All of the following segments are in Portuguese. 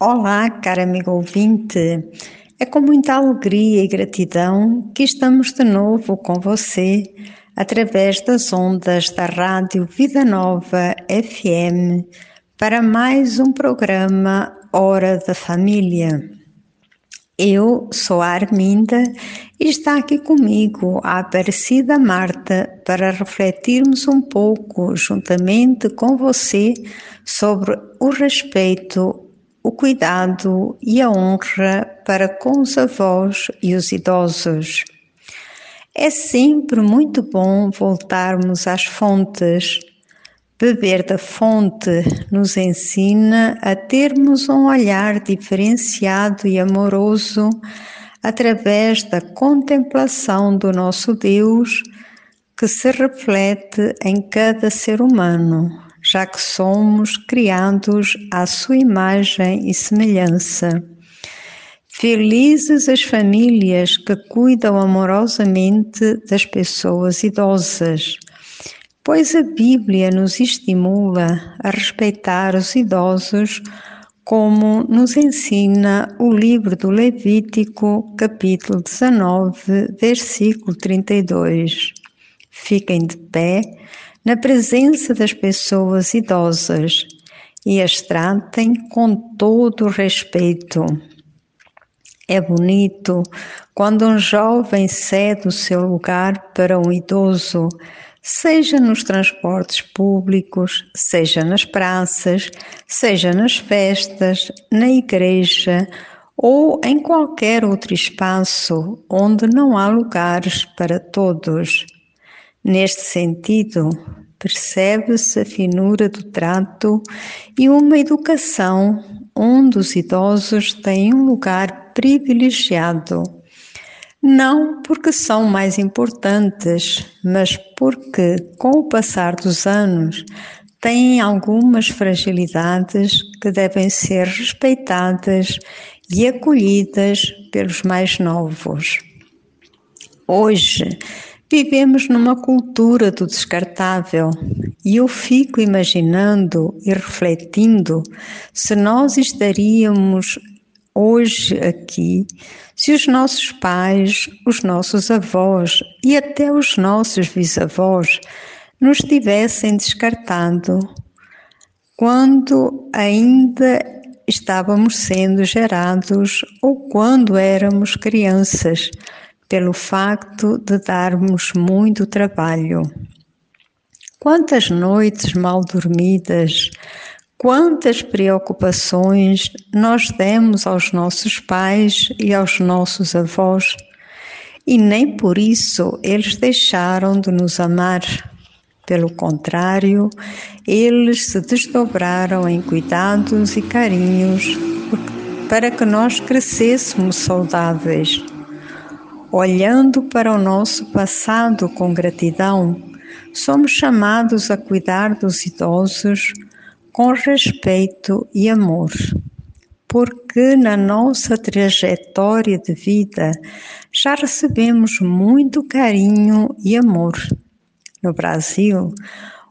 Olá, cara amigo ouvinte. É com muita alegria e gratidão que estamos de novo com você através das ondas da Rádio Vida Nova FM para mais um programa Hora da Família. Eu sou a Arminda e está aqui comigo a Aparecida Marta para refletirmos um pouco, juntamente com você, sobre o respeito o cuidado e a honra para com os avós e os idosos. É sempre muito bom voltarmos às fontes. Beber da fonte nos ensina a termos um olhar diferenciado e amoroso através da contemplação do nosso Deus que se reflete em cada ser humano já que somos criados à sua imagem e semelhança. Felizes as famílias que cuidam amorosamente das pessoas idosas, pois a Bíblia nos estimula a respeitar os idosos, como nos ensina o livro do Levítico, capítulo 19, versículo 32. Fiquem de pé na presença das pessoas idosas e as tratem com todo respeito. É bonito quando um jovem cede o seu lugar para um idoso, seja nos transportes públicos, seja nas praças, seja nas festas, na igreja ou em qualquer outro espaço onde não há lugares para todos. Neste sentido, percebe-se a finura do trato e uma educação onde os idosos têm um lugar privilegiado. Não porque são mais importantes, mas porque, com o passar dos anos, têm algumas fragilidades que devem ser respeitadas e acolhidas pelos mais novos. Hoje, Vivemos numa cultura do descartável e eu fico imaginando e refletindo se nós estaríamos hoje aqui se os nossos pais, os nossos avós e até os nossos bisavós nos tivessem descartado quando ainda estávamos sendo gerados ou quando éramos crianças pelo facto de darmos muito trabalho. Quantas noites mal dormidas, quantas preocupações nós demos aos nossos pais e aos nossos avós, e nem por isso eles deixaram de nos amar. Pelo contrário, eles se desdobraram em cuidados e carinhos para que nós crescêssemos saudáveis Olhando para o nosso passado com gratidão, somos chamados a cuidar dos idosos com respeito e amor, porque na nossa trajetória de vida já recebemos muito carinho e amor. No Brasil,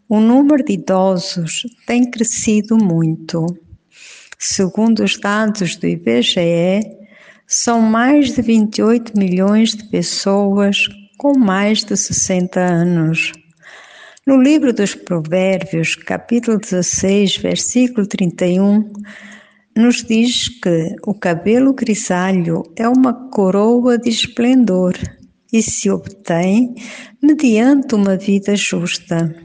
o número de idosos tem crescido muito. Segundo os dados do IBGE, são mais de 28 milhões de pessoas com mais de 60 anos. No livro dos Provérbios, capítulo 16, versículo 31, nos diz que o cabelo grisalho é uma coroa de esplendor e se obtém mediante uma vida justa.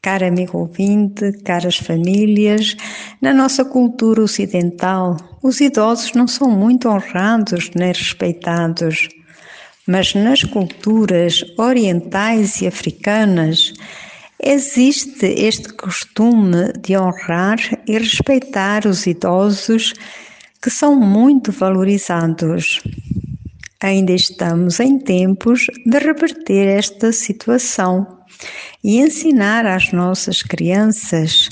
Cara amigo ouvinte, caras famílias, na nossa cultura ocidental, os idosos não são muito honrados nem respeitados, mas nas culturas orientais e africanas existe este costume de honrar e respeitar os idosos que são muito valorizados. Ainda estamos em tempos de reverter esta situação e ensinar às nossas crianças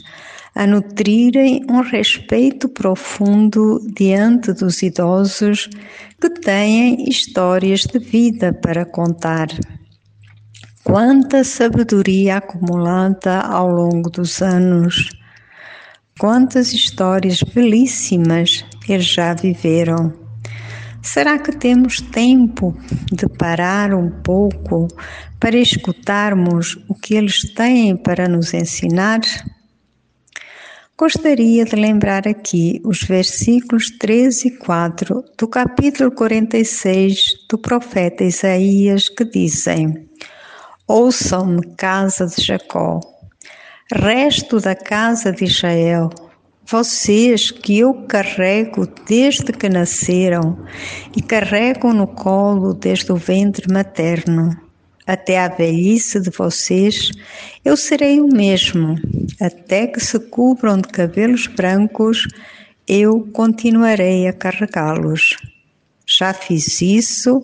a nutrirem um respeito profundo diante dos idosos que têm histórias de vida para contar. Quanta sabedoria acumulada ao longo dos anos! Quantas histórias belíssimas eles já viveram. Será que temos tempo de parar um pouco para escutarmos o que eles têm para nos ensinar? Gostaria de lembrar aqui os versículos 3 e 4 do capítulo 46 do profeta Isaías que dizem: Ouçam-me, casa de Jacó, resto da casa de Israel, vocês que eu carrego desde que nasceram e carrego no colo desde o ventre materno. Até a velhice de vocês, eu serei o mesmo. Até que se cubram de cabelos brancos, eu continuarei a carregá-los. Já fiz isso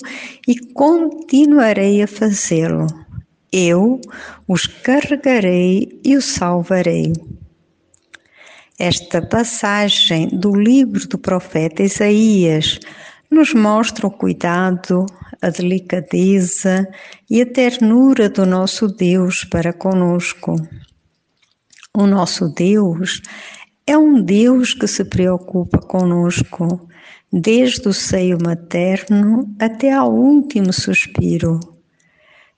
e continuarei a fazê-lo. Eu os carregarei e os salvarei. Esta passagem do livro do profeta Isaías nos mostra o cuidado, a delicadeza e a ternura do nosso Deus para conosco. O nosso Deus é um Deus que se preocupa conosco, desde o seio materno até ao último suspiro.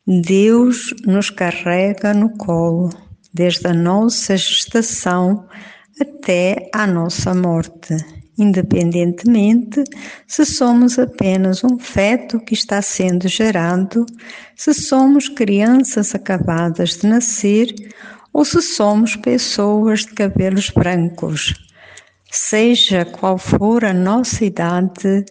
Deus nos carrega no colo, desde a nossa gestação até à nossa morte, independentemente se somos apenas um feto que está sendo gerado, se somos crianças acabadas de nascer ou se somos pessoas de cabelos brancos. Seja qual for a nossa idade,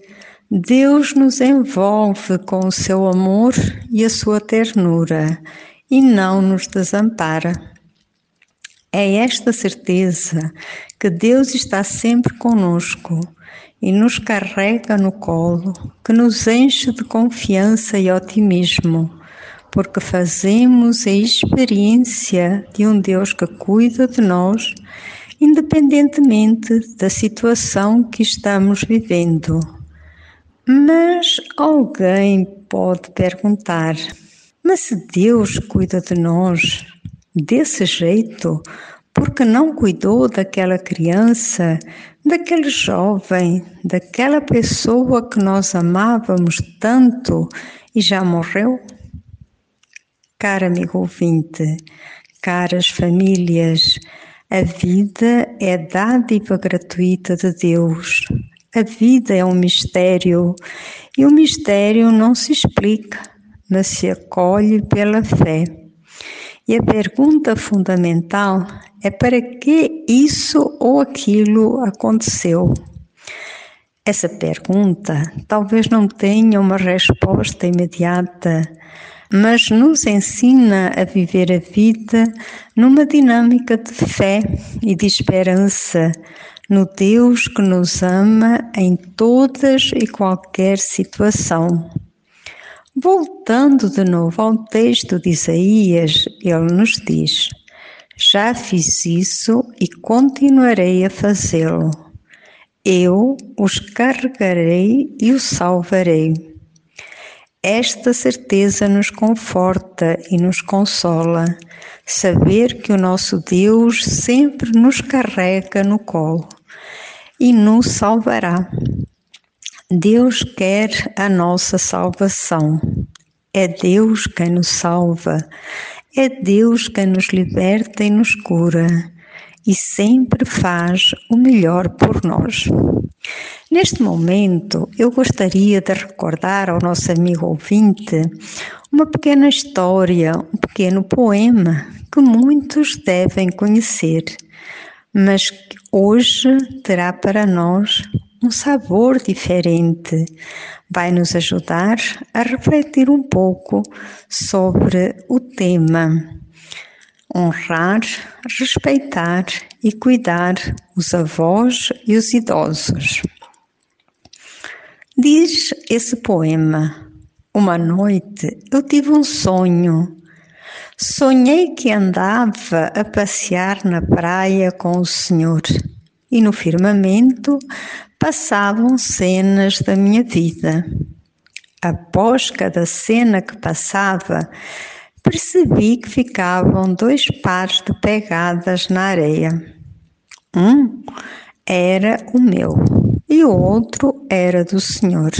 Deus nos envolve com o seu amor e a sua ternura e não nos desampara. É esta certeza que Deus está sempre conosco e nos carrega no colo, que nos enche de confiança e otimismo, porque fazemos a experiência de um Deus que cuida de nós, independentemente da situação que estamos vivendo. Mas alguém pode perguntar: mas se Deus cuida de nós, desse jeito porque não cuidou daquela criança, daquele jovem, daquela pessoa que nós amávamos tanto e já morreu? Cara amigo ouvinte, caras famílias, a vida é dádiva gratuita de Deus. A vida é um mistério e o mistério não se explica, mas se acolhe pela fé. E a pergunta fundamental é para que isso ou aquilo aconteceu. Essa pergunta talvez não tenha uma resposta imediata, mas nos ensina a viver a vida numa dinâmica de fé e de esperança no Deus que nos ama em todas e qualquer situação. Voltando de novo ao texto de Isaías, ele nos diz: Já fiz isso e continuarei a fazê-lo. Eu os carregarei e os salvarei. Esta certeza nos conforta e nos consola, saber que o nosso Deus sempre nos carrega no colo e nos salvará. Deus quer a nossa salvação. É Deus quem nos salva. É Deus quem nos liberta e nos cura. E sempre faz o melhor por nós. Neste momento, eu gostaria de recordar ao nosso amigo ouvinte uma pequena história, um pequeno poema que muitos devem conhecer, mas que hoje terá para nós um sabor diferente. Vai nos ajudar a refletir um pouco sobre o tema. Honrar, respeitar e cuidar os avós e os idosos. Diz esse poema: Uma noite eu tive um sonho. Sonhei que andava a passear na praia com o Senhor e no firmamento passavam cenas da minha vida. Após cada cena que passava, percebi que ficavam dois pares de pegadas na areia. Um era o meu e o outro era do Senhor.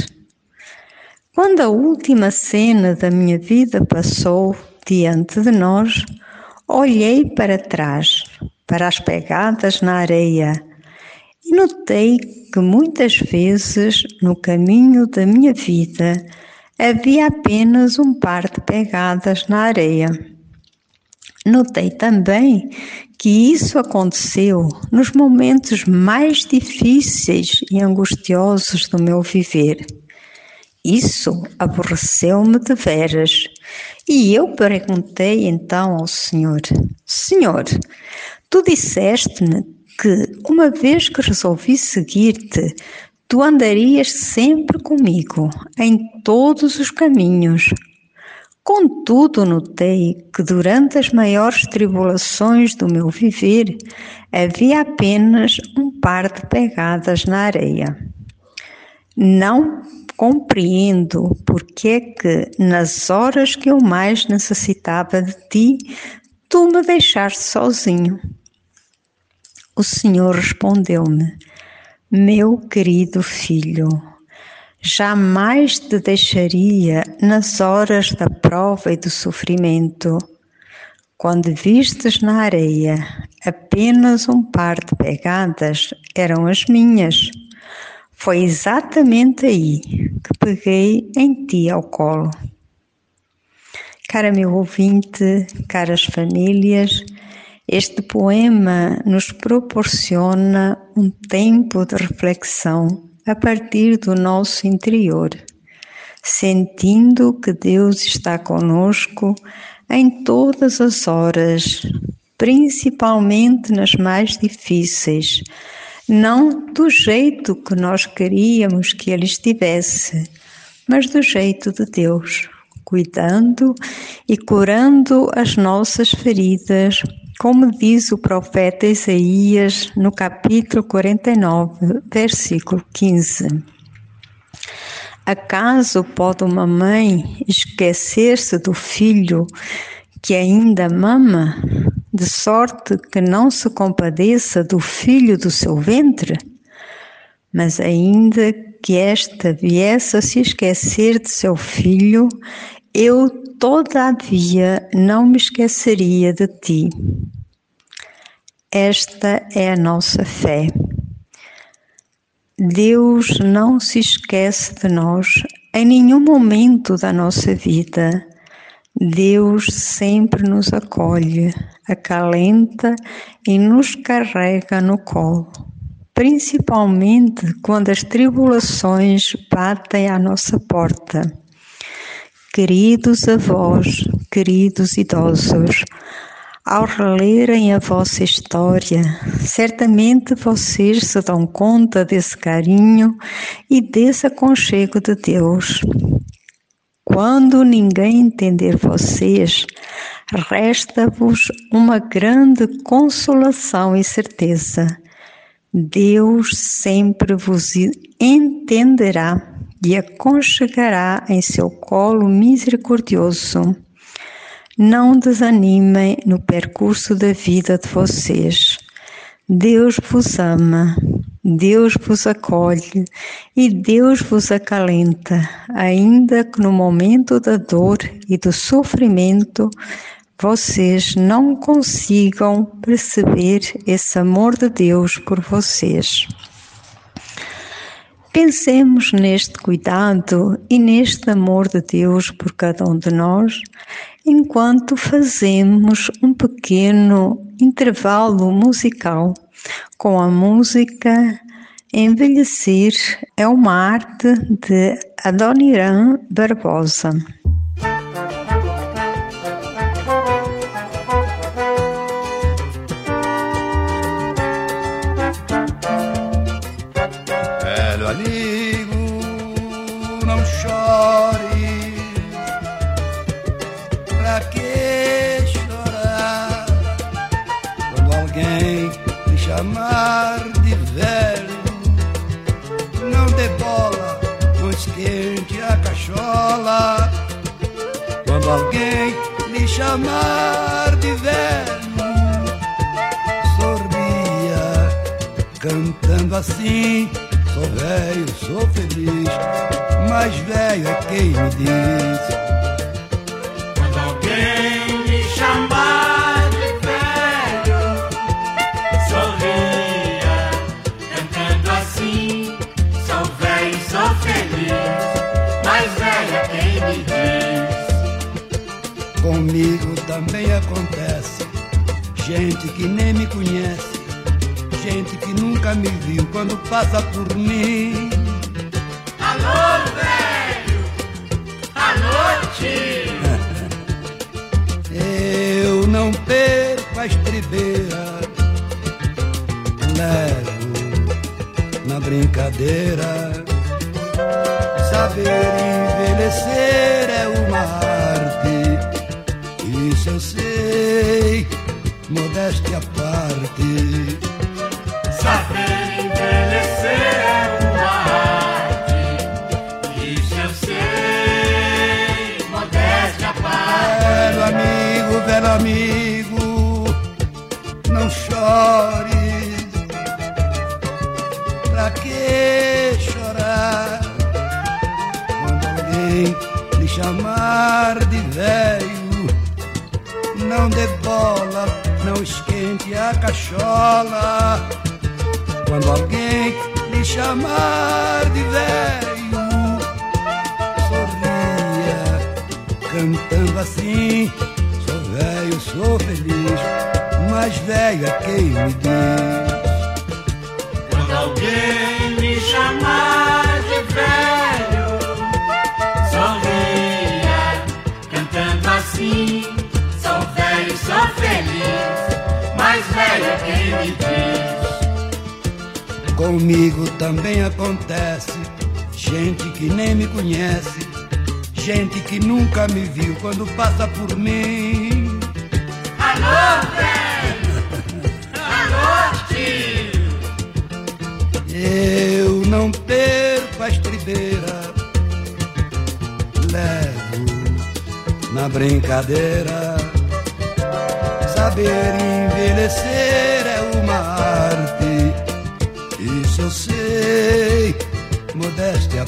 Quando a última cena da minha vida passou diante de nós, olhei para trás, para as pegadas na areia, e notei que muitas vezes no caminho da minha vida havia apenas um par de pegadas na areia. Notei também que isso aconteceu nos momentos mais difíceis e angustiosos do meu viver. Isso aborreceu-me de veras. E eu perguntei então ao Senhor: Senhor, tu disseste-me que, uma vez que resolvi seguir-te, tu andarias sempre comigo em todos os caminhos. Contudo, notei que durante as maiores tribulações do meu viver havia apenas um par de pegadas na areia. Não compreendo porque é que, nas horas que eu mais necessitava de ti, tu me deixaste sozinho. O Senhor respondeu-me: Meu querido filho, jamais te deixaria nas horas da prova e do sofrimento. Quando vistes na areia apenas um par de pegadas, eram as minhas. Foi exatamente aí que peguei em ti ao colo. Cara meu ouvinte, caras famílias, este poema nos proporciona um tempo de reflexão a partir do nosso interior, sentindo que Deus está conosco em todas as horas, principalmente nas mais difíceis, não do jeito que nós queríamos que Ele estivesse, mas do jeito de Deus, cuidando e curando as nossas feridas como diz o profeta Isaías no capítulo 49, versículo 15. Acaso pode uma mãe esquecer-se do filho que ainda mama, de sorte que não se compadeça do filho do seu ventre? Mas ainda que esta viesse a se esquecer de seu filho, eu todavia não me esqueceria de ti. Esta é a nossa fé. Deus não se esquece de nós em nenhum momento da nossa vida. Deus sempre nos acolhe, acalenta e nos carrega no colo, principalmente quando as tribulações batem à nossa porta. Queridos avós, queridos idosos, ao relerem a vossa história, certamente vocês se dão conta desse carinho e desse aconchego de Deus. Quando ninguém entender vocês, resta-vos uma grande consolação e certeza. Deus sempre vos entenderá e aconchegará em seu colo misericordioso. Não desanimem no percurso da vida de vocês. Deus vos ama, Deus vos acolhe e Deus vos acalenta, ainda que no momento da dor e do sofrimento vocês não consigam perceber esse amor de Deus por vocês. Pensemos neste cuidado e neste amor de Deus por cada um de nós, enquanto fazemos um pequeno intervalo musical com a música Envelhecer é uma arte de Adoniran Barbosa. Esquente a cachola quando alguém lhe chamar de velho, sorria, cantando assim. Sou velho, sou feliz, mas velho é quem me diz. Quando alguém me chamar de velho, sorria, cantando assim. Mas velho é quem me diz. Comigo também acontece, gente que nem me conhece, gente que nunca me viu quando passa por mim. Alô, velho! Alô, tio! Eu não perco a estribeira, levo na brincadeira. Saber envelhecer é uma arte. Isso eu sei, modéstia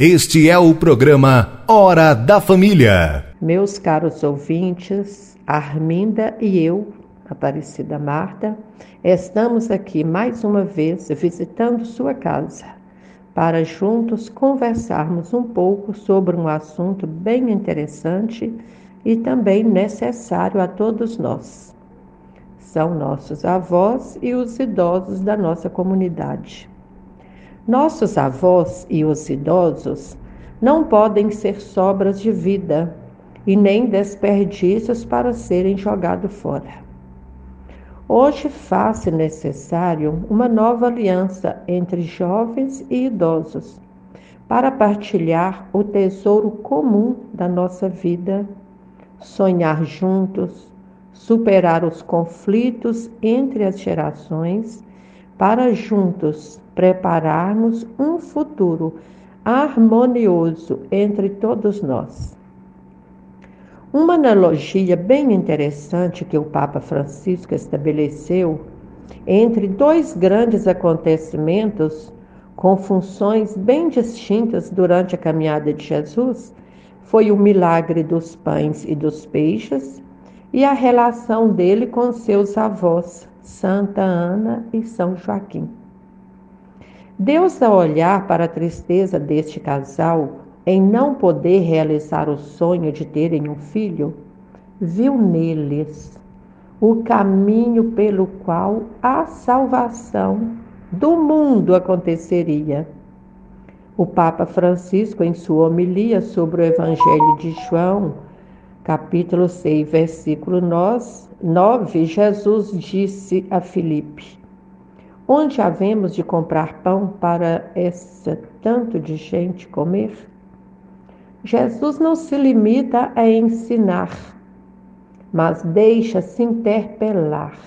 Este é o programa Hora da Família. Meus caros ouvintes, Arminda e eu, Aparecida Marta, estamos aqui mais uma vez visitando sua casa para juntos conversarmos um pouco sobre um assunto bem interessante e também necessário a todos nós. São nossos avós e os idosos da nossa comunidade. Nossos avós e os idosos não podem ser sobras de vida e nem desperdícios para serem jogados fora. Hoje faz-se necessário uma nova aliança entre jovens e idosos para partilhar o tesouro comum da nossa vida, sonhar juntos, superar os conflitos entre as gerações, para juntos prepararmos um futuro harmonioso entre todos nós. Uma analogia bem interessante que o Papa Francisco estabeleceu entre dois grandes acontecimentos com funções bem distintas durante a caminhada de Jesus foi o milagre dos pães e dos peixes e a relação dele com seus avós, Santa Ana e São Joaquim. Deus, ao olhar para a tristeza deste casal em não poder realizar o sonho de terem um filho, viu neles o caminho pelo qual a salvação do mundo aconteceria. O Papa Francisco, em sua homilia sobre o Evangelho de João, capítulo 6, versículo 9, Jesus disse a Filipe: Onde havemos de comprar pão para essa tanto de gente comer? Jesus não se limita a ensinar, mas deixa-se interpelar,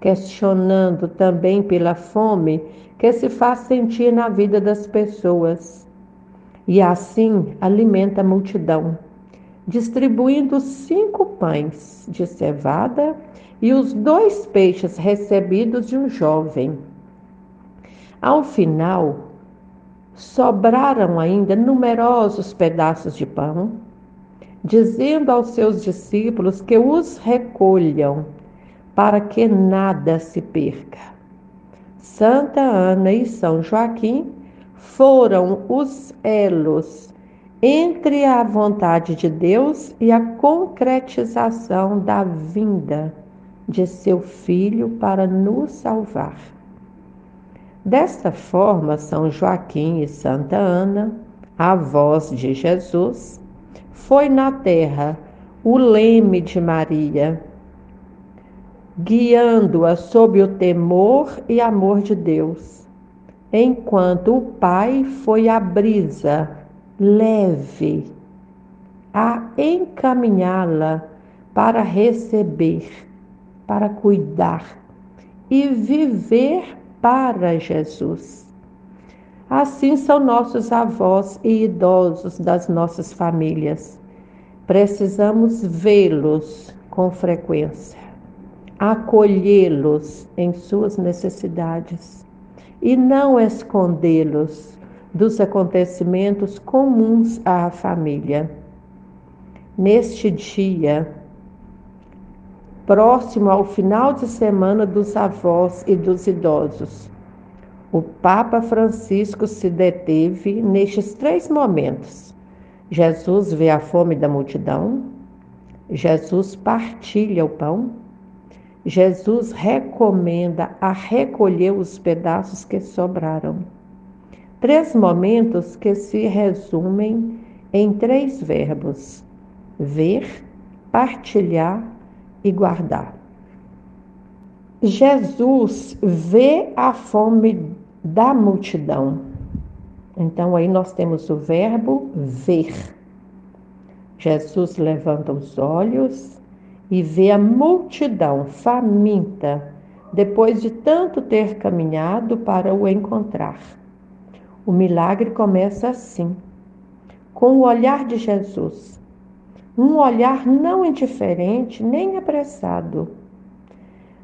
questionando também pela fome que se faz sentir na vida das pessoas. E assim alimenta a multidão, distribuindo cinco pães de cevada e os dois peixes recebidos de um jovem. Ao final, sobraram ainda numerosos pedaços de pão, dizendo aos seus discípulos que os recolham, para que nada se perca. Santa Ana e São Joaquim foram os elos entre a vontade de Deus e a concretização da vinda de seu Filho para nos salvar. Desta forma, São Joaquim e Santa Ana, avós de Jesus, foi na terra o leme de Maria, guiando-a sob o temor e amor de Deus, enquanto o Pai foi a brisa leve a encaminhá-la para receber, para cuidar e viver para Jesus. Assim são nossos avós e idosos das nossas famílias. Precisamos vê-los com frequência, acolhê-los em suas necessidades e não escondê-los dos acontecimentos comuns à família. Neste dia, próximo ao final de semana dos avós e dos idosos. O Papa Francisco se deteve nestes três momentos. Jesus vê a fome da multidão, Jesus partilha o pão, Jesus recomenda a recolher os pedaços que sobraram. Três momentos que se resumem em três verbos: ver, partilhar e guardar. Jesus vê a fome da multidão. Então aí nós temos o verbo ver. Jesus levanta os olhos e vê a multidão faminta depois de tanto ter caminhado para o encontrar. O milagre começa assim, com o olhar de Jesus um olhar não indiferente nem apressado,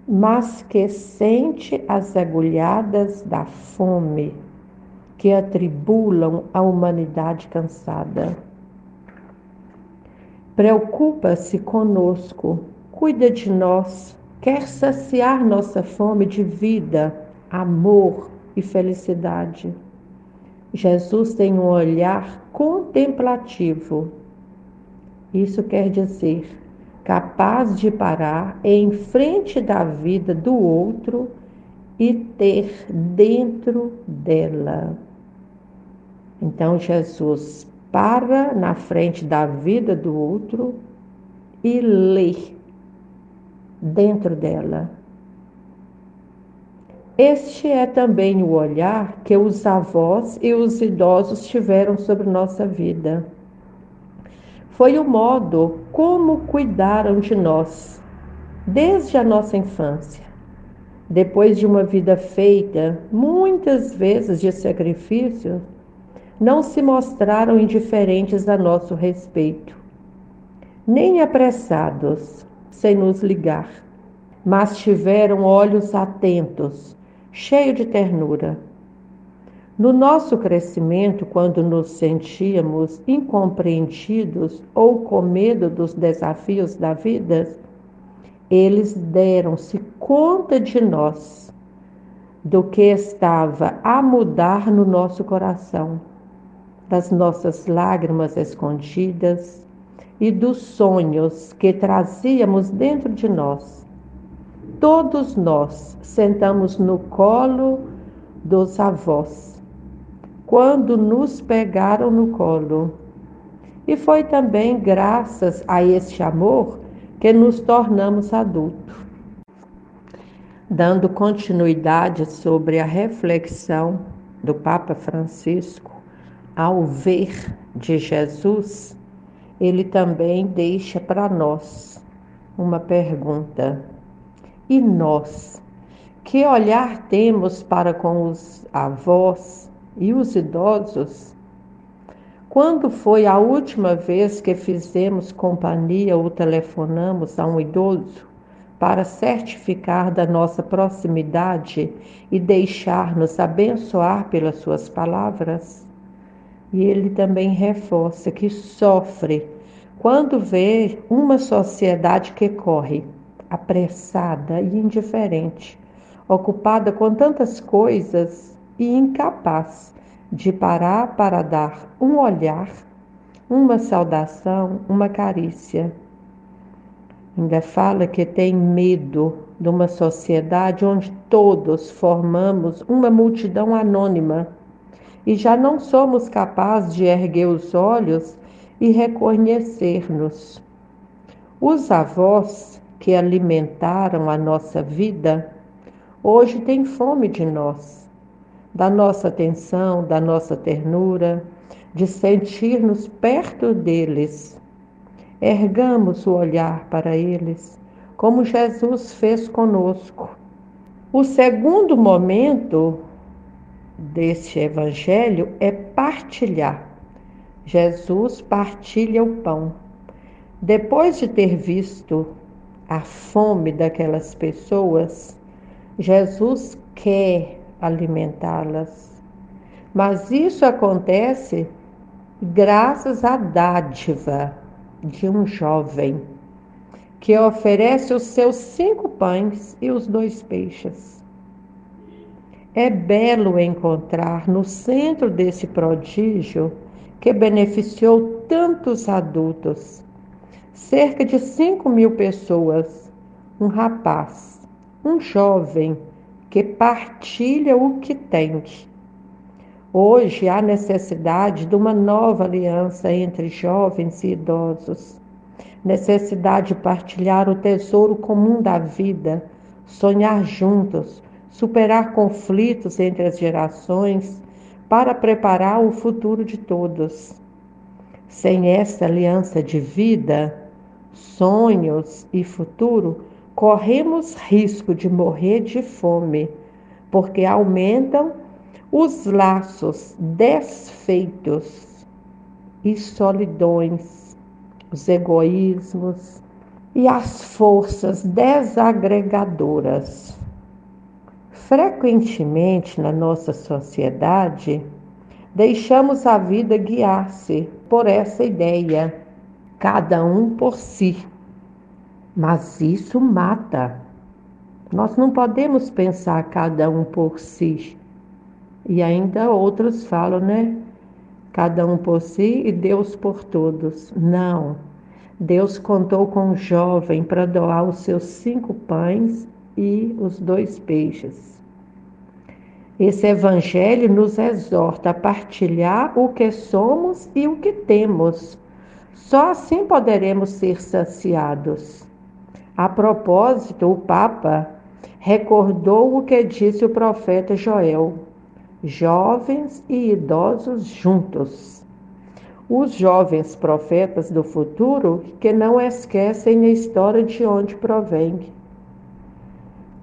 mas que sente as agulhadas da fome que atribulam a humanidade cansada. Preocupa-se conosco, cuida de nós, quer saciar nossa fome de vida, amor e felicidade. Jesus tem um olhar contemplativo isso quer dizer capaz de parar em frente da vida do outro e ter dentro dela. Então Jesus para na frente da vida do outro e lê dentro dela. Este é também o olhar que os avós e os idosos tiveram sobre nossa vida foi o modo como cuidaram de nós, desde a nossa infância. Depois de uma vida feita muitas vezes de sacrifício, não se mostraram indiferentes a nosso respeito, nem apressados, sem nos ligar, mas tiveram olhos atentos, cheios de ternura no nosso crescimento, quando nos sentíamos incompreendidos ou com medo dos desafios da vida, eles deram-se conta de nós, do que estava a mudar no nosso coração, das nossas lágrimas escondidas e dos sonhos que trazíamos dentro de nós. Todos nós sentamos no colo dos avós quando nos pegaram no colo. E foi também graças a este amor que nos tornamos adultos. dando continuidade sobre a reflexão do Papa Francisco ao ver de Jesus, ele também deixa para nós uma pergunta. E nós? Que olhar temos para com os avós e os idosos? Quando foi a última vez que fizemos companhia ou telefonamos a um idoso para certificar da nossa proximidade e deixar-nos abençoar pelas suas palavras? E ele também reforça que sofre quando vê uma sociedade que corre apressada e indiferente, ocupada com tantas coisas e incapaz de parar para dar um olhar, uma saudação, uma carícia. Ainda fala que tem medo de uma sociedade onde todos formamos uma multidão anônima e já não somos capazes de erguer os olhos e reconhecer-nos. Os avós que alimentaram a nossa vida hoje têm fome de nós, da nossa atenção, da nossa ternura, de sentir-nos perto deles. Ergamos o olhar para eles, como Jesus fez conosco. O segundo momento deste evangelho é partilhar. Jesus partilha o pão. Depois de ter visto a fome daquelas pessoas, Jesus quer alimentá-las. Mas isso acontece graças à dádiva de um jovem que oferece os seus cinco pães e os dois peixes. É belo encontrar no centro desse prodígio que beneficiou tantos adultos, cerca de 5 mil pessoas, um rapaz, um jovem que partilha o que tem. Hoje há necessidade de uma nova aliança entre jovens e idosos, necessidade de partilhar o tesouro comum da vida, sonhar juntos, superar conflitos entre as gerações para preparar o futuro de todos. Sem essa aliança de vida, sonhos e futuro, corremos risco de morrer de fome, porque aumentam os laços desfeitos e solidões, os egoísmos e as forças desagregadoras. Frequentemente na nossa sociedade, deixamos a vida guiar-se por essa ideia, cada um por si. Mas isso mata. Nós não podemos pensar cada um por si. E ainda outros falam, né? Cada um por si e Deus por todos. Não. Deus contou com um jovem para doar os seus cinco pães e os dois peixes. Esse evangelho nos exorta a partilhar o que somos e o que temos. Só assim poderemos ser saciados. A propósito, o Papa recordou o que disse o profeta Joel: jovens e idosos juntos. Os jovens profetas do futuro que não esquecem a história de onde provém.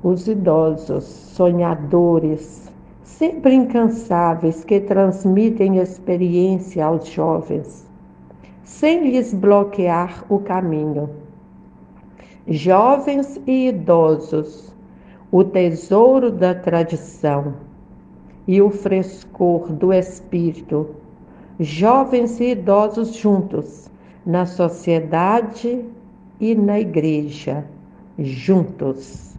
Os idosos sonhadores sempre incansáveis que transmitem experiência aos jovens, sem lhes bloquear o caminho. Jovens e idosos, o tesouro da tradição e o frescor do espírito, jovens e idosos juntos, na sociedade e na igreja, juntos.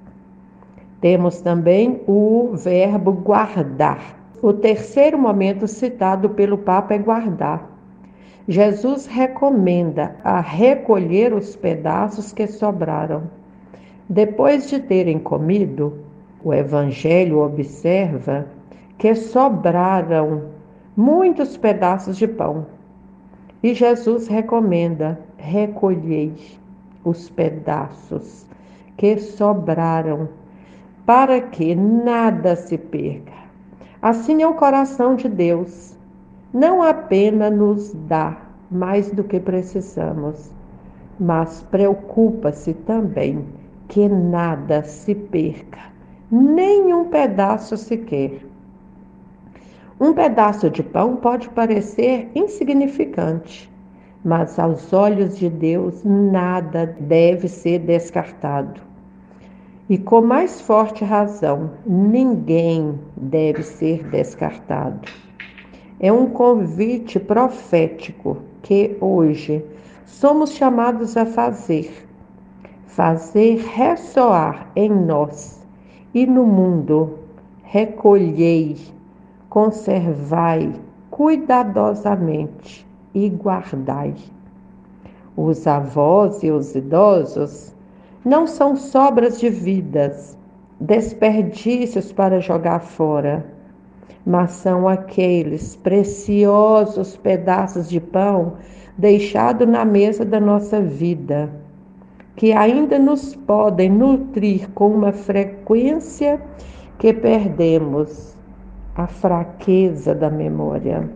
Temos também o verbo guardar. O terceiro momento citado pelo Papa é guardar. Jesus recomenda a recolher os pedaços que sobraram. Depois de terem comido, o Evangelho observa que sobraram muitos pedaços de pão. E Jesus recomenda: recolhei os pedaços que sobraram para que nada se perca. Assim é o coração de Deus. Não apenas nos dá mais do que precisamos, mas preocupa-se também que nada se perca, nem um pedaço sequer. Um pedaço de pão pode parecer insignificante, mas aos olhos de Deus nada deve ser descartado. E com mais forte razão, ninguém deve ser descartado. É um convite profético que hoje somos chamados a fazer, fazer ressoar em nós e no mundo, recolhei, conservai cuidadosamente e guardai. Os avós e os idosos não são sobras de vidas, desperdícios para jogar fora, mas são aqueles preciosos pedaços de pão deixados na mesa da nossa vida, que ainda nos podem nutrir com uma frequência que perdemos a fraqueza da memória.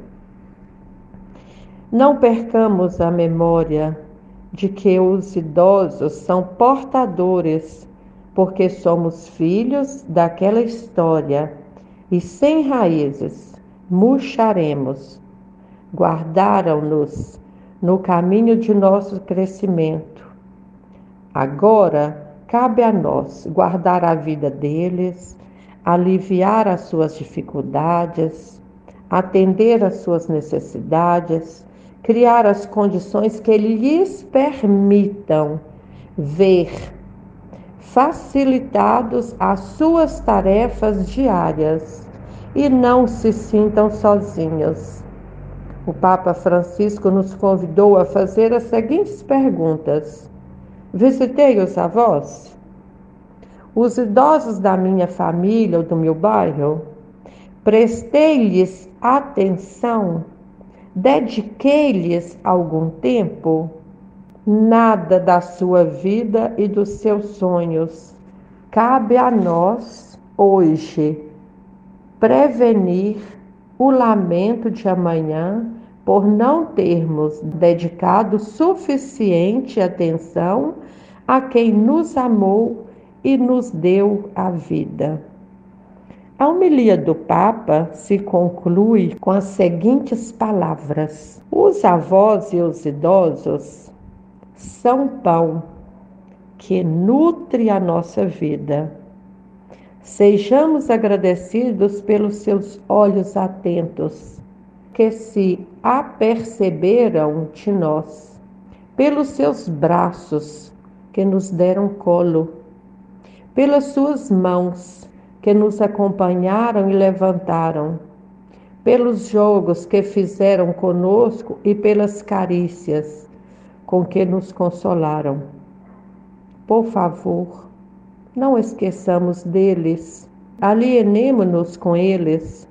Não percamos a memória de que os idosos são portadores, porque somos filhos daquela história e sem raízes murcharemos. Guardaram-nos no caminho de nosso crescimento. Agora cabe a nós guardar a vida deles, aliviar as suas dificuldades, atender às suas necessidades criar as condições que lhes permitam ver facilitados as suas tarefas diárias e não se sintam sozinhos. O Papa Francisco nos convidou a fazer as seguintes perguntas: Visitei os avós? Os idosos da minha família ou do meu bairro? Prestei-lhes atenção? Dediquei-lhes algum tempo? Nada da sua vida e dos seus sonhos. Cabe a nós, hoje, prevenir o lamento de amanhã por não termos dedicado suficiente atenção a quem nos amou e nos deu a vida. A homilia do Papa se conclui com as seguintes palavras: Os avós e os idosos são pão que nutre a nossa vida. Sejamos agradecidos pelos seus olhos atentos, que se aperceberam de nós, pelos seus braços que nos deram colo, pelas suas mãos que nos acompanharam e levantaram, pelos jogos que fizeram conosco e pelas carícias com que nos consolaram. Por favor, não esqueçamos deles, alienemo-nos com eles,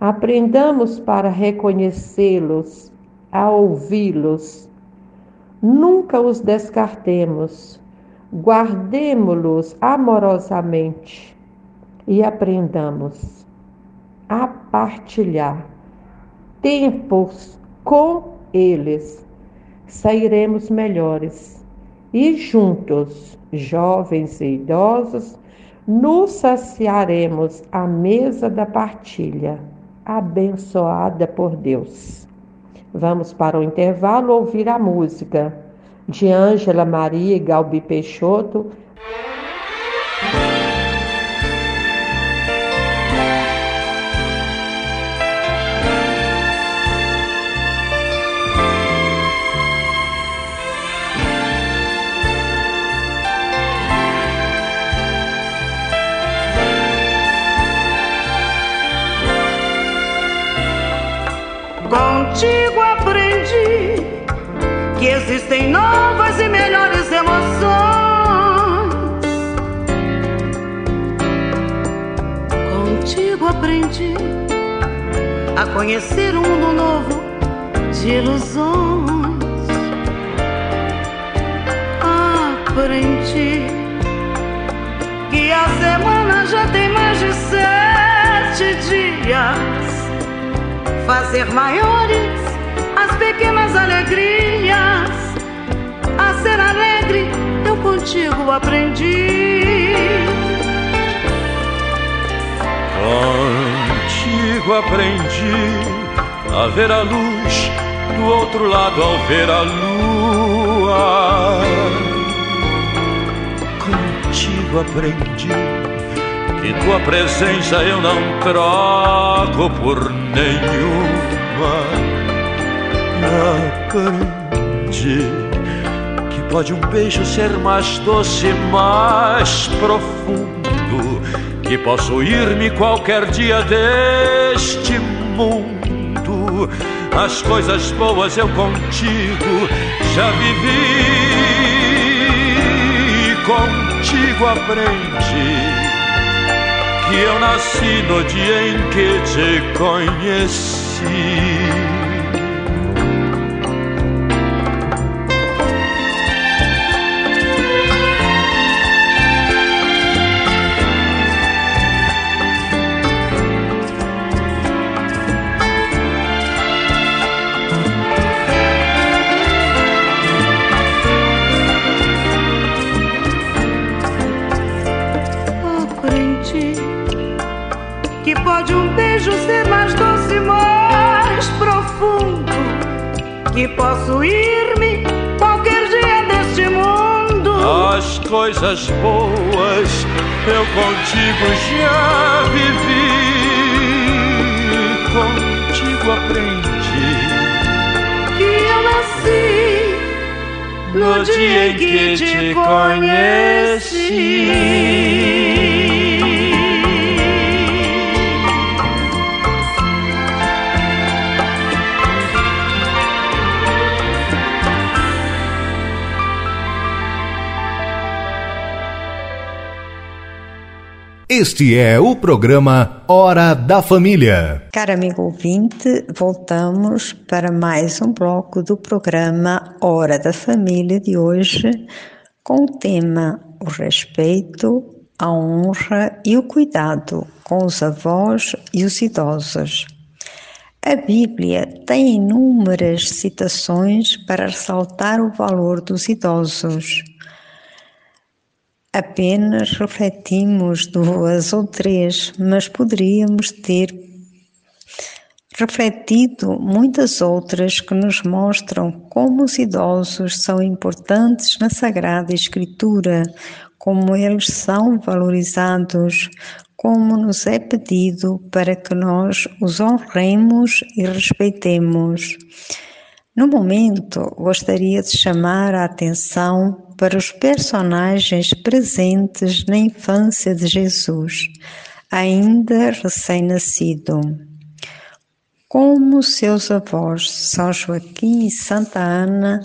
aprendamos para reconhecê-los, a ouvi-los. Nunca os descartemos, guardemo-los amorosamente e aprendamos a partilhar tempos com eles, sairemos melhores e juntos, jovens e idosos, nos saciaremos à mesa da partilha, abençoada por Deus. Vamos para o intervalo ouvir a música de Ângela Maria e Galbi Peixoto. Contigo aprendi a conhecer um mundo novo de ilusões. Aprendi que a semana já tem mais de sete dias. Fazer maiores as pequenas alegrias. A ser alegre eu contigo aprendi. Contigo aprendi a ver a luz do outro lado ao ver a lua. Contigo aprendi que tua presença eu não troco por nenhuma. Aprendi que pode um beijo ser mais doce, mais profundo. Que posso ir-me qualquer dia deste mundo as coisas boas eu contigo já vivi. E contigo aprendi que eu nasci no dia em que te conheci. Coisas boas eu contigo já vivi, contigo aprendi que eu nasci no, dia em que te conheci. Este é o programa Hora da Família. Caro amigo ouvinte, voltamos para mais um bloco do programa Hora da Família de hoje, com o tema o respeito, a honra e o cuidado com os avós e os idosos. A Bíblia tem inúmeras citações para ressaltar o valor dos idosos apenas refletimos duas ou três, mas poderíamos ter refletido muitas outras que nos mostram como os idosos são importantes na Sagrada Escritura, como eles são valorizados, como nos é pedido para que nós os honremos e respeitemos. No momento, gostaria de chamar a atenção para os personagens presentes na infância de Jesus, ainda recém-nascido. Como seus avós, São Joaquim e Santa Ana,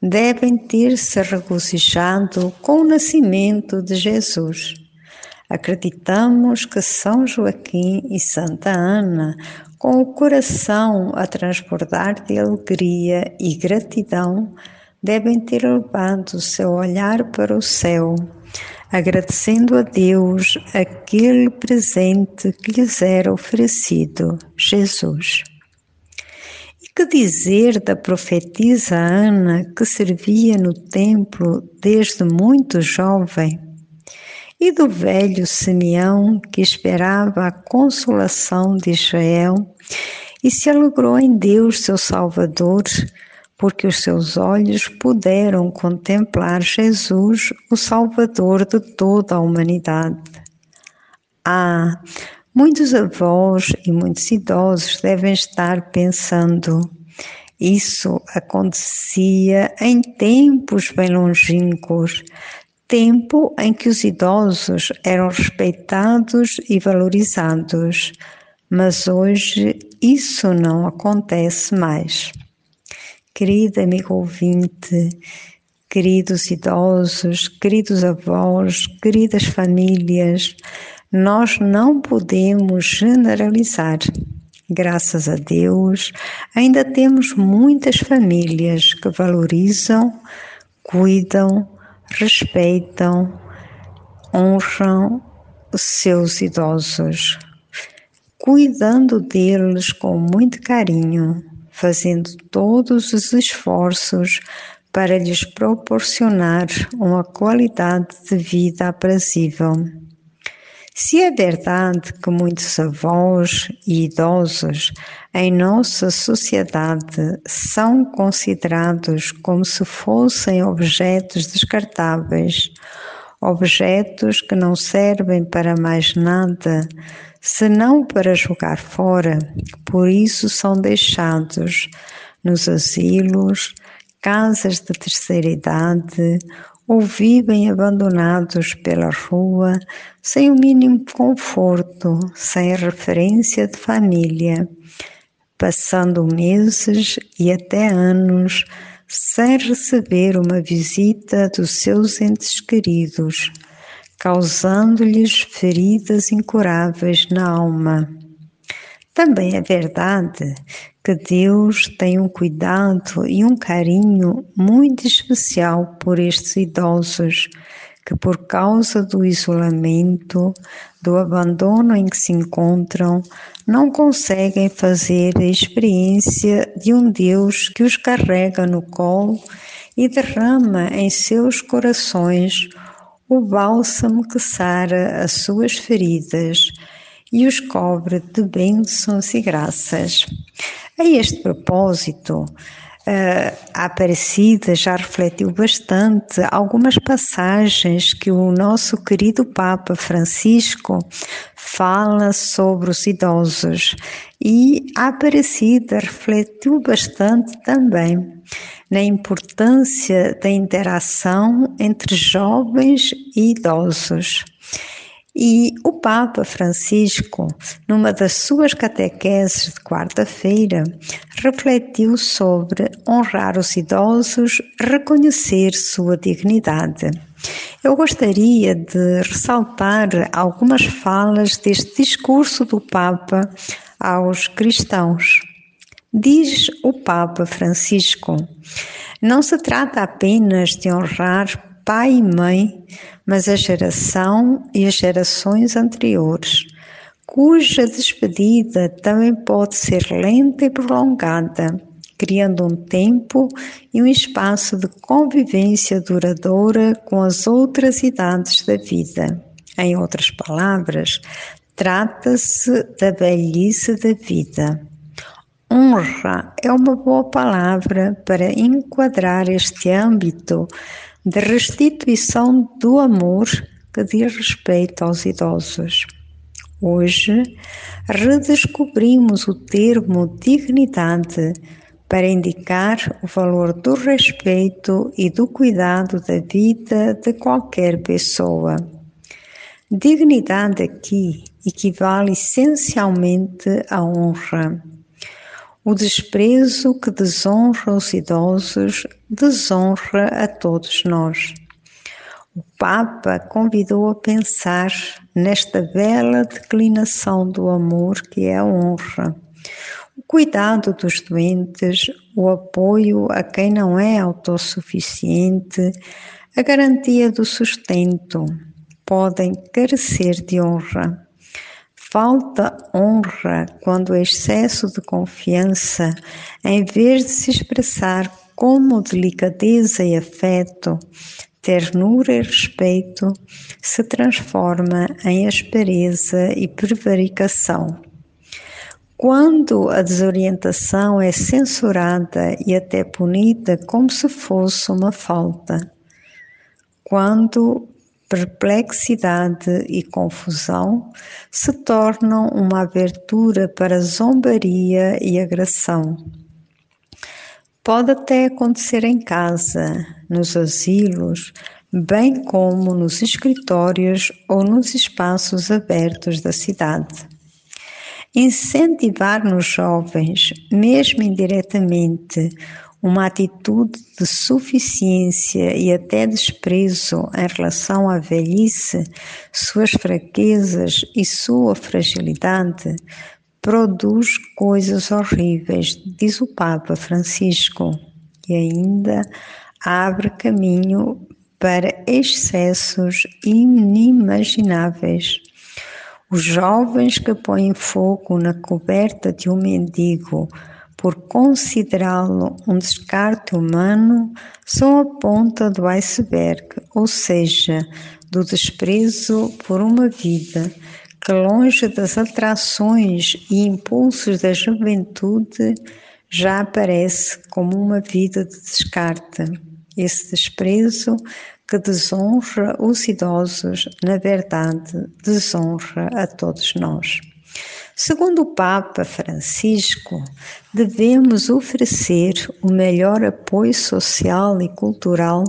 devem ter se regozijado com o nascimento de Jesus. Acreditamos que São Joaquim e Santa Ana, com o coração a transbordar de alegria e gratidão, devem ter levado o seu olhar para o céu, agradecendo a Deus aquele presente que lhes era oferecido, Jesus. E que dizer da profetisa Ana, que servia no templo desde muito jovem? E do velho Simeão, que esperava a consolação de Israel e se alegrou em Deus, seu Salvador, porque os seus olhos puderam contemplar Jesus, o Salvador de toda a humanidade. Ah, muitos avós e muitos idosos devem estar pensando. Isso acontecia em tempos bem longínquos, tempo em que os idosos eram respeitados e valorizados, mas hoje isso não acontece mais. Querido amigo ouvinte, queridos idosos, queridos avós, queridas famílias, nós não podemos generalizar. Graças a Deus, ainda temos muitas famílias que valorizam, cuidam, respeitam honram seus idosos, cuidando deles com muito carinho, fazendo todos os esforços para lhes proporcionar uma qualidade de vida aprazível. Se é verdade que muitos avós e idosos em nossa sociedade são considerados como se fossem objetos descartáveis, objetos que não servem para mais nada senão para jogar fora, por isso são deixados nos asilos, casas de terceira idade ou vivem abandonados pela rua, sem o mínimo conforto, sem referência de família, passando meses e até anos sem receber uma visita dos seus entes queridos, causando-lhes feridas incuráveis na alma. Também é verdade que Deus tem um cuidado e um carinho muito especial por estes idosos que, por causa do isolamento, do abandono em que se encontram, não conseguem fazer a experiência de um Deus que os carrega no colo e derrama em seus corações o bálsamo que sara as suas feridas e os cobre de bênçãos e graças. A este propósito, a Aparecida já refletiu bastante algumas passagens que o nosso querido Papa Francisco fala sobre os idosos e a Aparecida refletiu bastante também na importância da interação entre jovens e idosos. E o Papa Francisco, numa das suas catequeses de quarta-feira, refletiu sobre honrar os idosos, reconhecer sua dignidade. Eu gostaria de ressaltar algumas falas deste discurso do Papa aos cristãos. Diz o Papa Francisco: não se trata apenas de honrar pai e mãe, mas a geração e as gerações anteriores, cuja despedida também pode ser lenta e prolongada, criando um tempo e um espaço de convivência duradoura com as outras idades da vida. Em outras palavras, trata-se da velhice da vida. Honra é uma boa palavra para enquadrar este âmbito de restituição do amor que diz respeito aos idosos. Hoje, redescobrimos o termo dignidade para indicar o valor do respeito e do cuidado da vida de qualquer pessoa. Dignidade aqui equivale essencialmente à honra. O desprezo que desonra os idosos desonra a todos nós. O Papa convidou a pensar nesta bela declinação do amor que é a honra, o cuidado dos doentes, o apoio a quem não é autossuficiente, a garantia do sustento, podem carecer de honra. Falta honra quando o excesso de confiança, em vez de se expressar como delicadeza e afeto, ternura e respeito, se transforma em aspereza e prevaricação. Quando a desorientação é censurada e até punida como se fosse uma falta. Quando perplexidade e confusão se tornam uma abertura para zombaria e agressão. Pode até acontecer em casa, nos asilos, bem como nos escritórios ou nos espaços abertos da cidade. Incentivar nos jovens, mesmo indiretamente, uma atitude de suficiência e até desprezo em relação à velhice, suas fraquezas e sua fragilidade, produz coisas horríveis, diz o Papa Francisco, e ainda abre caminho para excessos inimagináveis. Os jovens que põem fogo na coberta de um mendigo por considerá-lo um descarte humano são a ponta do iceberg, ou seja, do desprezo por uma vida que, longe das atrações e impulsos da juventude, já aparece como uma vida de descarte. Esse desprezo que desonra os idosos, na verdade, desonra a todos nós. Segundo o Papa Francisco, devemos oferecer o melhor apoio social e cultural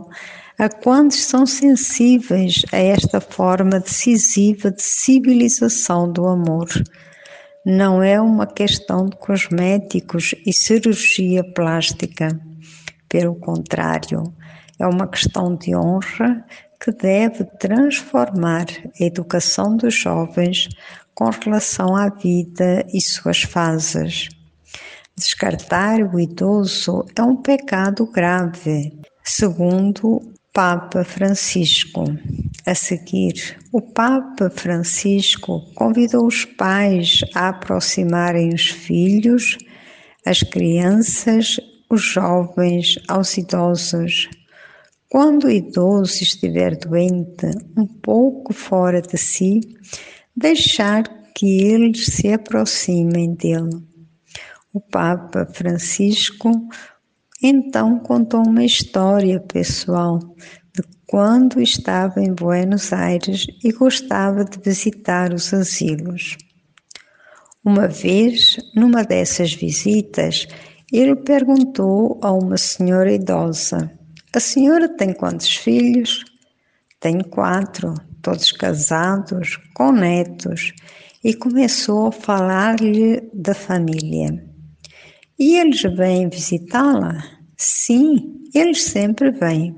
a quantos são sensíveis a esta forma decisiva de civilização do amor. Não é uma questão de cosméticos e cirurgia plástica. Pelo contrário, é uma questão de honra que deve transformar a educação dos jovens com relação à vida e suas fases. Descartar o idoso é um pecado grave, segundo Papa Francisco. A seguir, o Papa Francisco convidou os pais a aproximarem os filhos, as crianças, os jovens aos idosos. Quando o idoso estiver doente, um pouco fora de si, deixar que eles se aproximem dele. O Papa Francisco então contou uma história pessoal de quando estava em Buenos Aires e gostava de visitar os asilos. Uma vez, numa dessas visitas, ele perguntou a uma senhora idosa: A senhora tem quantos filhos? Tenho quatro, todos casados, com netos, e começou a falar-lhe da família. E eles vêm visitá-la? Sim, eles sempre vêm.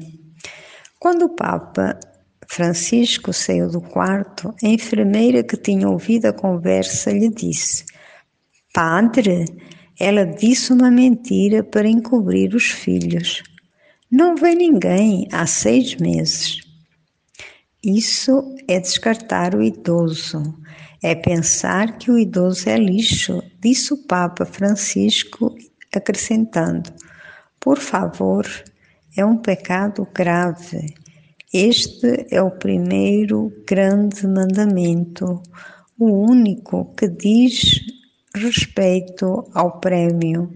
Quando o Papa Francisco saiu do quarto, a enfermeira que tinha ouvido a conversa lhe disse: Padre, ela disse uma mentira para encobrir os filhos. Não vem ninguém há seis meses. Isso é descartar o idoso, é pensar que o idoso é lixo, disse o Papa Francisco, acrescentando: Por favor, é um pecado grave. Este é o primeiro grande mandamento, o único que diz respeito ao prêmio.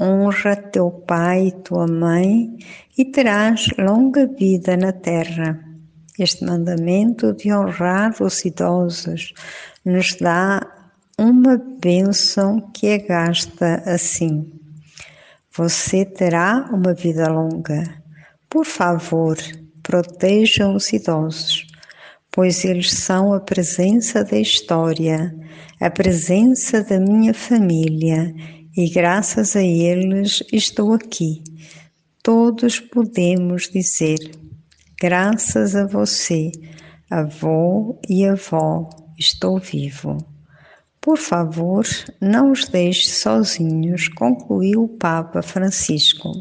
Honra teu pai e tua mãe e terás longa vida na terra. Este mandamento de honrar os idosos nos dá uma bênção que é gasta assim. Você terá uma vida longa. Por favor, protejam os idosos, pois eles são a presença da história, a presença da minha família, e graças a eles estou aqui. Todos podemos dizer Graças a você, avô e avó, estou vivo. Por favor, não os deixe sozinhos, concluiu o Papa Francisco.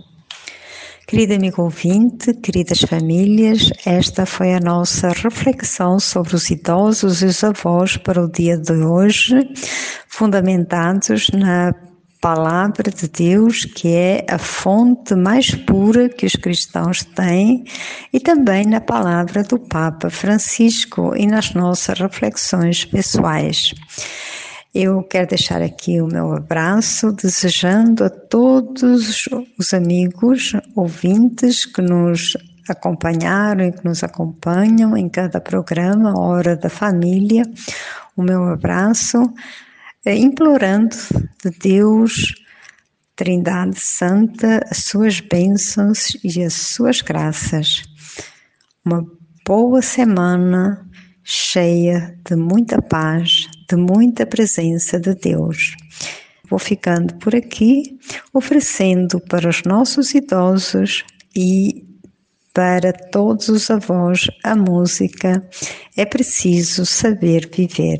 Querido amigo ouvinte, queridas famílias, esta foi a nossa reflexão sobre os idosos e os avós para o dia de hoje, fundamentados na palavra de Deus, que é a fonte mais pura que os cristãos têm, e também na palavra do Papa Francisco e nas nossas reflexões pessoais. Eu quero deixar aqui o meu abraço, desejando a todos os amigos ouvintes que nos acompanharam e que nos acompanham em cada programa, Hora da Família, o meu abraço é, implorando de Deus, Trindade Santa, as suas bênçãos e as suas graças. Uma boa semana cheia de muita paz, de muita presença de Deus. Vou ficando por aqui, oferecendo para os nossos idosos e para todos os avós a música É Preciso Saber Viver.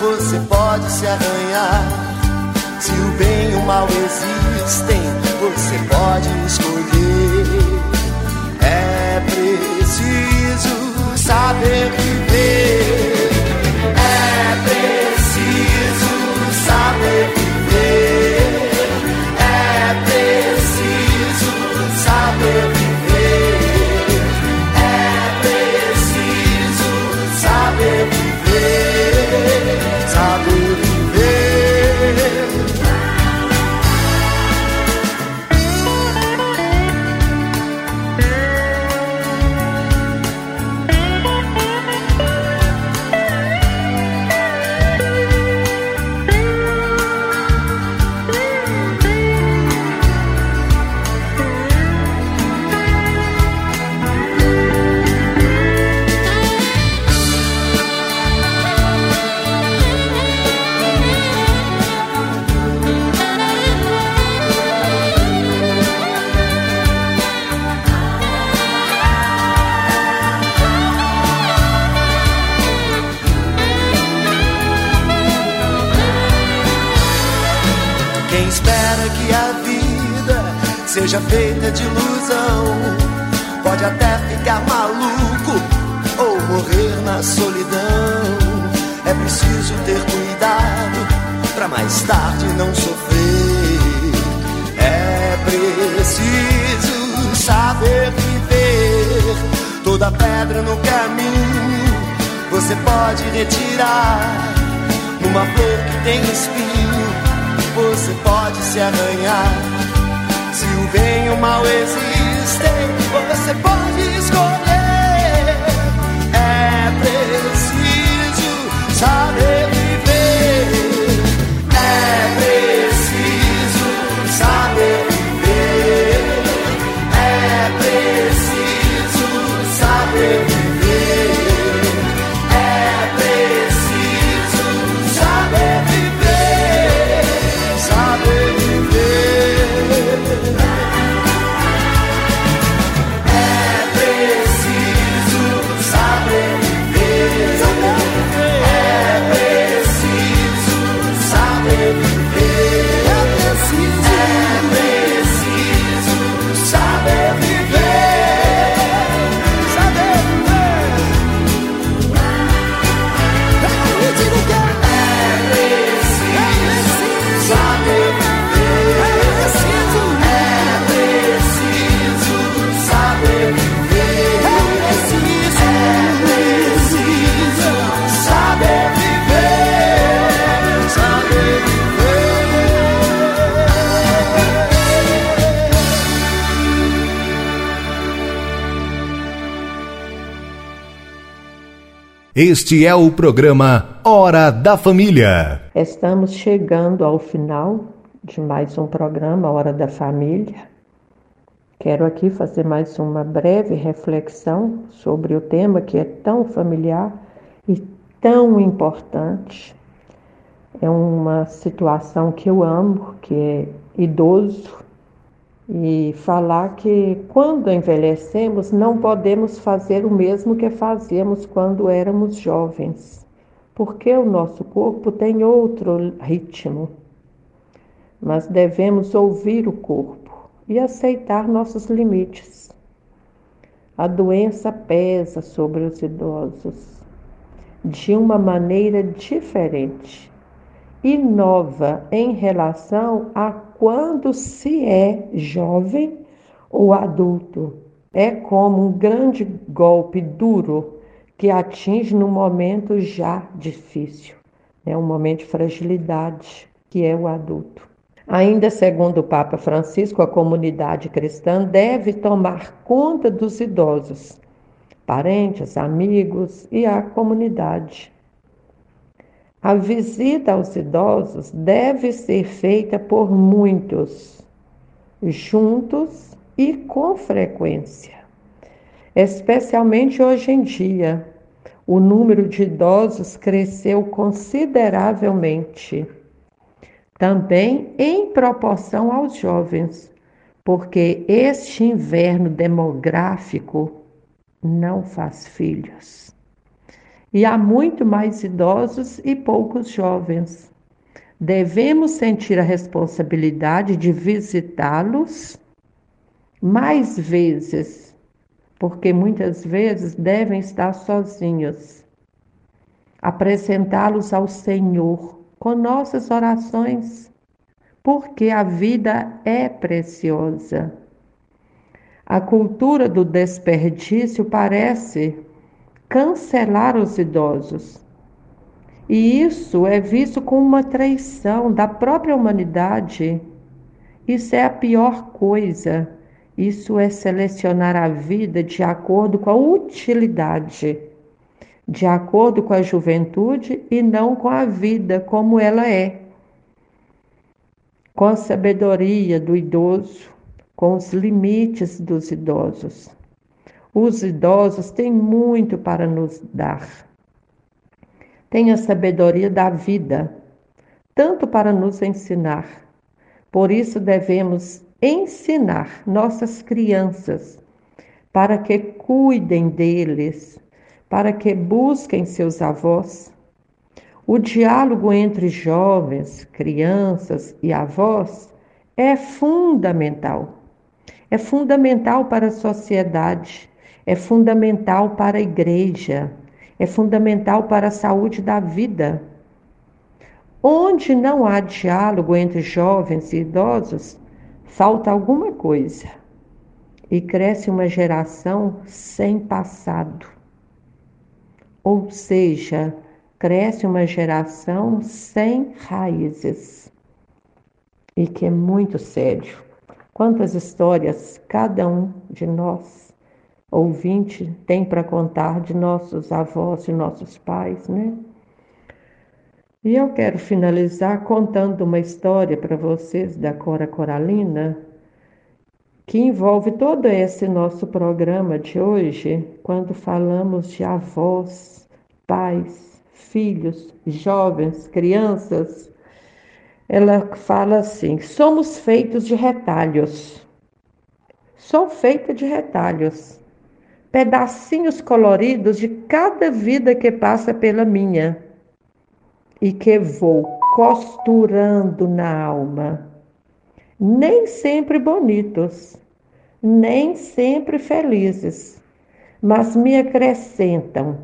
você pode se arranhar. Se o bem e o mal existem, você pode escolher. É preciso saber viver. Este é o programa Hora da Família. Estamos chegando ao final de mais um programa Hora da Família. Quero aqui fazer mais uma breve reflexão sobre o tema que é tão familiar e tão importante. É uma situação que eu amo, que é idoso, e falar que quando envelhecemos não podemos fazer o mesmo que fazíamos quando éramos jovens, porque o nosso corpo tem outro ritmo. Mas devemos ouvir o corpo e aceitar nossos limites. A doença pesa sobre os idosos de uma maneira diferente e nova em relação a quando se é jovem ou adulto. É como um grande golpe duro que atinge num momento já difícil, é um momento de fragilidade, que é o adulto. Ainda segundo o Papa Francisco, a comunidade cristã deve tomar conta dos idosos, parentes, amigos e a comunidade. A visita aos idosos deve ser feita por muitos, juntos e com frequência. Especialmente hoje em dia, o número de idosos cresceu consideravelmente. Também em proporção aos jovens, porque este inverno demográfico não faz filhos. E há muito mais idosos e poucos jovens. Devemos sentir a responsabilidade de visitá-los mais vezes, porque muitas vezes devem estar sozinhos. Apresentá-los ao Senhor com nossas orações porque a vida é preciosa. A cultura do desperdício parece cancelar os idosos. E isso é visto como uma traição da própria humanidade. Isso é a pior coisa. Isso é selecionar a vida de acordo com a utilidade, de acordo com a juventude e não com a vida como ela é com a sabedoria do idoso, com os limites dos idosos. Os idosos têm muito para nos dar. Têm a sabedoria da vida, tanto para nos ensinar. Por isso devemos ensinar nossas crianças para que cuidem deles, para que busquem seus avós, o diálogo entre jovens, crianças e avós é fundamental. É fundamental para a sociedade, é fundamental para a igreja, é fundamental para a saúde da vida. Onde não há diálogo entre jovens e idosos, falta alguma coisa e cresce uma geração sem passado. Ou seja, cresce uma geração sem raízes e que é muito sério. Quantas histórias cada um de nós, ouvinte, tem para contar de nossos avós e nossos pais, né? E eu quero finalizar contando uma história para vocês da Cora Coralina, que envolve todo esse nosso programa de hoje, quando falamos de avós, pais, filhos, jovens, crianças, ela fala assim: somos feitos de retalhos. Sou feita de retalhos, pedacinhos coloridos de cada vida que passa pela minha e que vou costurando na alma. Nem sempre bonitos, nem sempre felizes, mas me acrescentam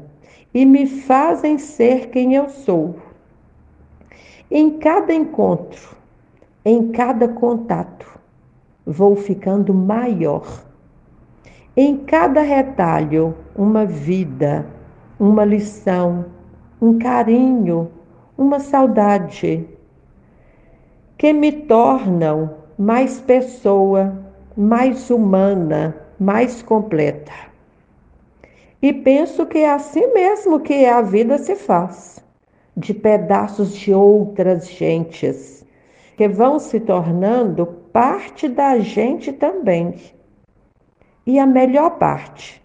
e me fazem ser quem eu sou. Em cada encontro, em cada contato, vou ficando maior. Em cada retalho, uma vida, uma lição, um carinho, uma saudade, que me tornam mais pessoa, mais humana, mais completa. E penso que é assim mesmo que a vida se faz, de pedaços de outras gentes, que vão se tornando parte da gente também. E a melhor parte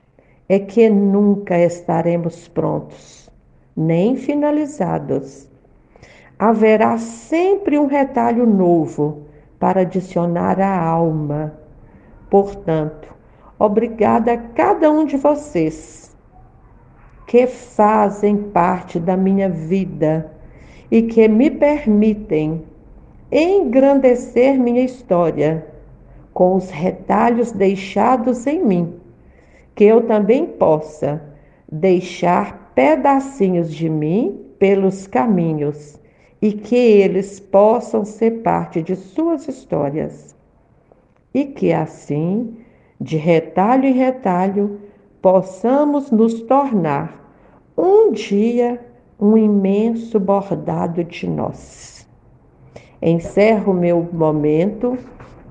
é que nunca estaremos prontos, nem finalizados. Haverá sempre um retalho novo para adicionar à alma. Portanto, obrigada a cada um de vocês que fazem parte da minha vida e que me permitem engrandecer minha história com os retalhos deixados em mim, que eu também possa deixar pedacinhos de mim pelos caminhos e que eles possam ser parte de suas histórias. E que assim, de retalho em retalho, possamos nos tornar um dia um imenso bordado de nós. Encerro meu momento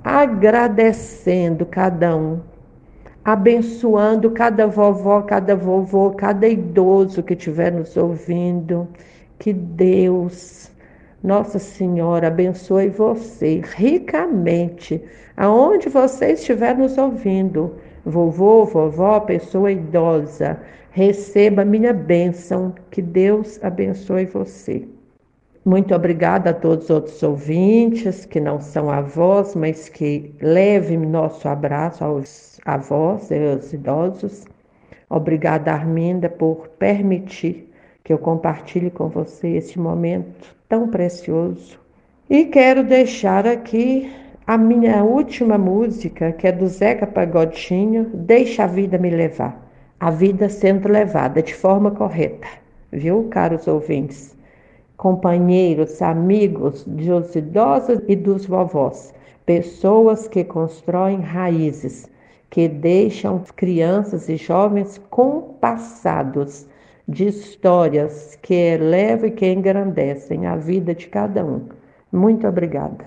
agradecendo cada um, abençoando cada vovó, cada vovô, cada idoso que estiver nos ouvindo, Que Deus, Nossa Senhora, abençoe você ricamente, aonde você estiver nos ouvindo. Vovô, vovó, pessoa idosa, receba minha bênção. Que Deus abençoe você. Muito obrigada a todos os outros ouvintes que não são avós, mas que levem nosso abraço aos avós e aos idosos. Obrigada, Arminda, por permitir que eu compartilhe com você este momento tão precioso. E quero deixar aqui a minha última música, que é do Zeca Pagodinho, Deixa a Vida Me Levar. A vida sendo levada de forma correta, viu, caros ouvintes? Companheiros, amigos dos idosos e dos vovós, pessoas que constroem raízes, que deixam crianças e jovens compassados de histórias que elevam e que engrandecem a vida de cada um. Muito obrigada.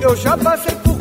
Eu já passei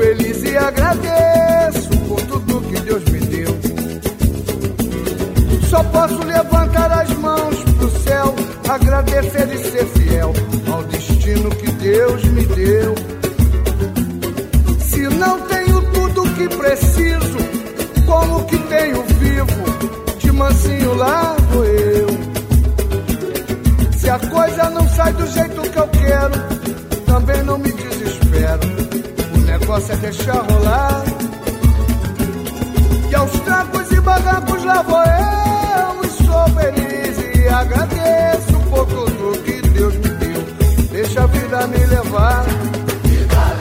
feliz e agradeço por tudo que Deus me deu. Só posso levantar as mãos pro céu, agradecer e ser fiel ao destino que Deus me deu. Se não tenho tudo que preciso, como que tenho vivo, de mansinho lá vou eu. Se a coisa não sai do jeito que eu quero, também não me desespero negócio é deixar rolar. E aos trancos e barrancos lá vou eu, e sou feliz e agradeço por tudo que Deus me deu. Deixa a vida me levar. Leva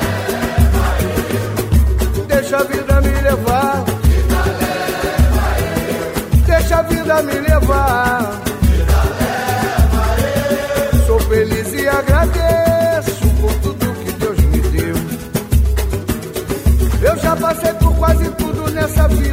Deixa a vida me levar. Leva Deixa a vida me levar.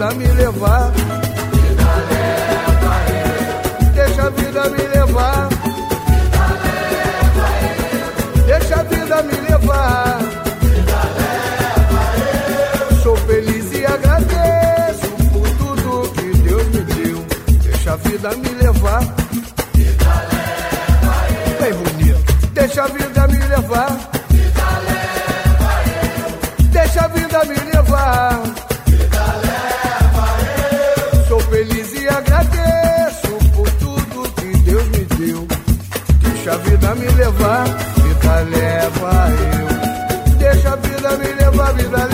vida me levar. Vida leva eu. Deixa a vida me levar. Me levar.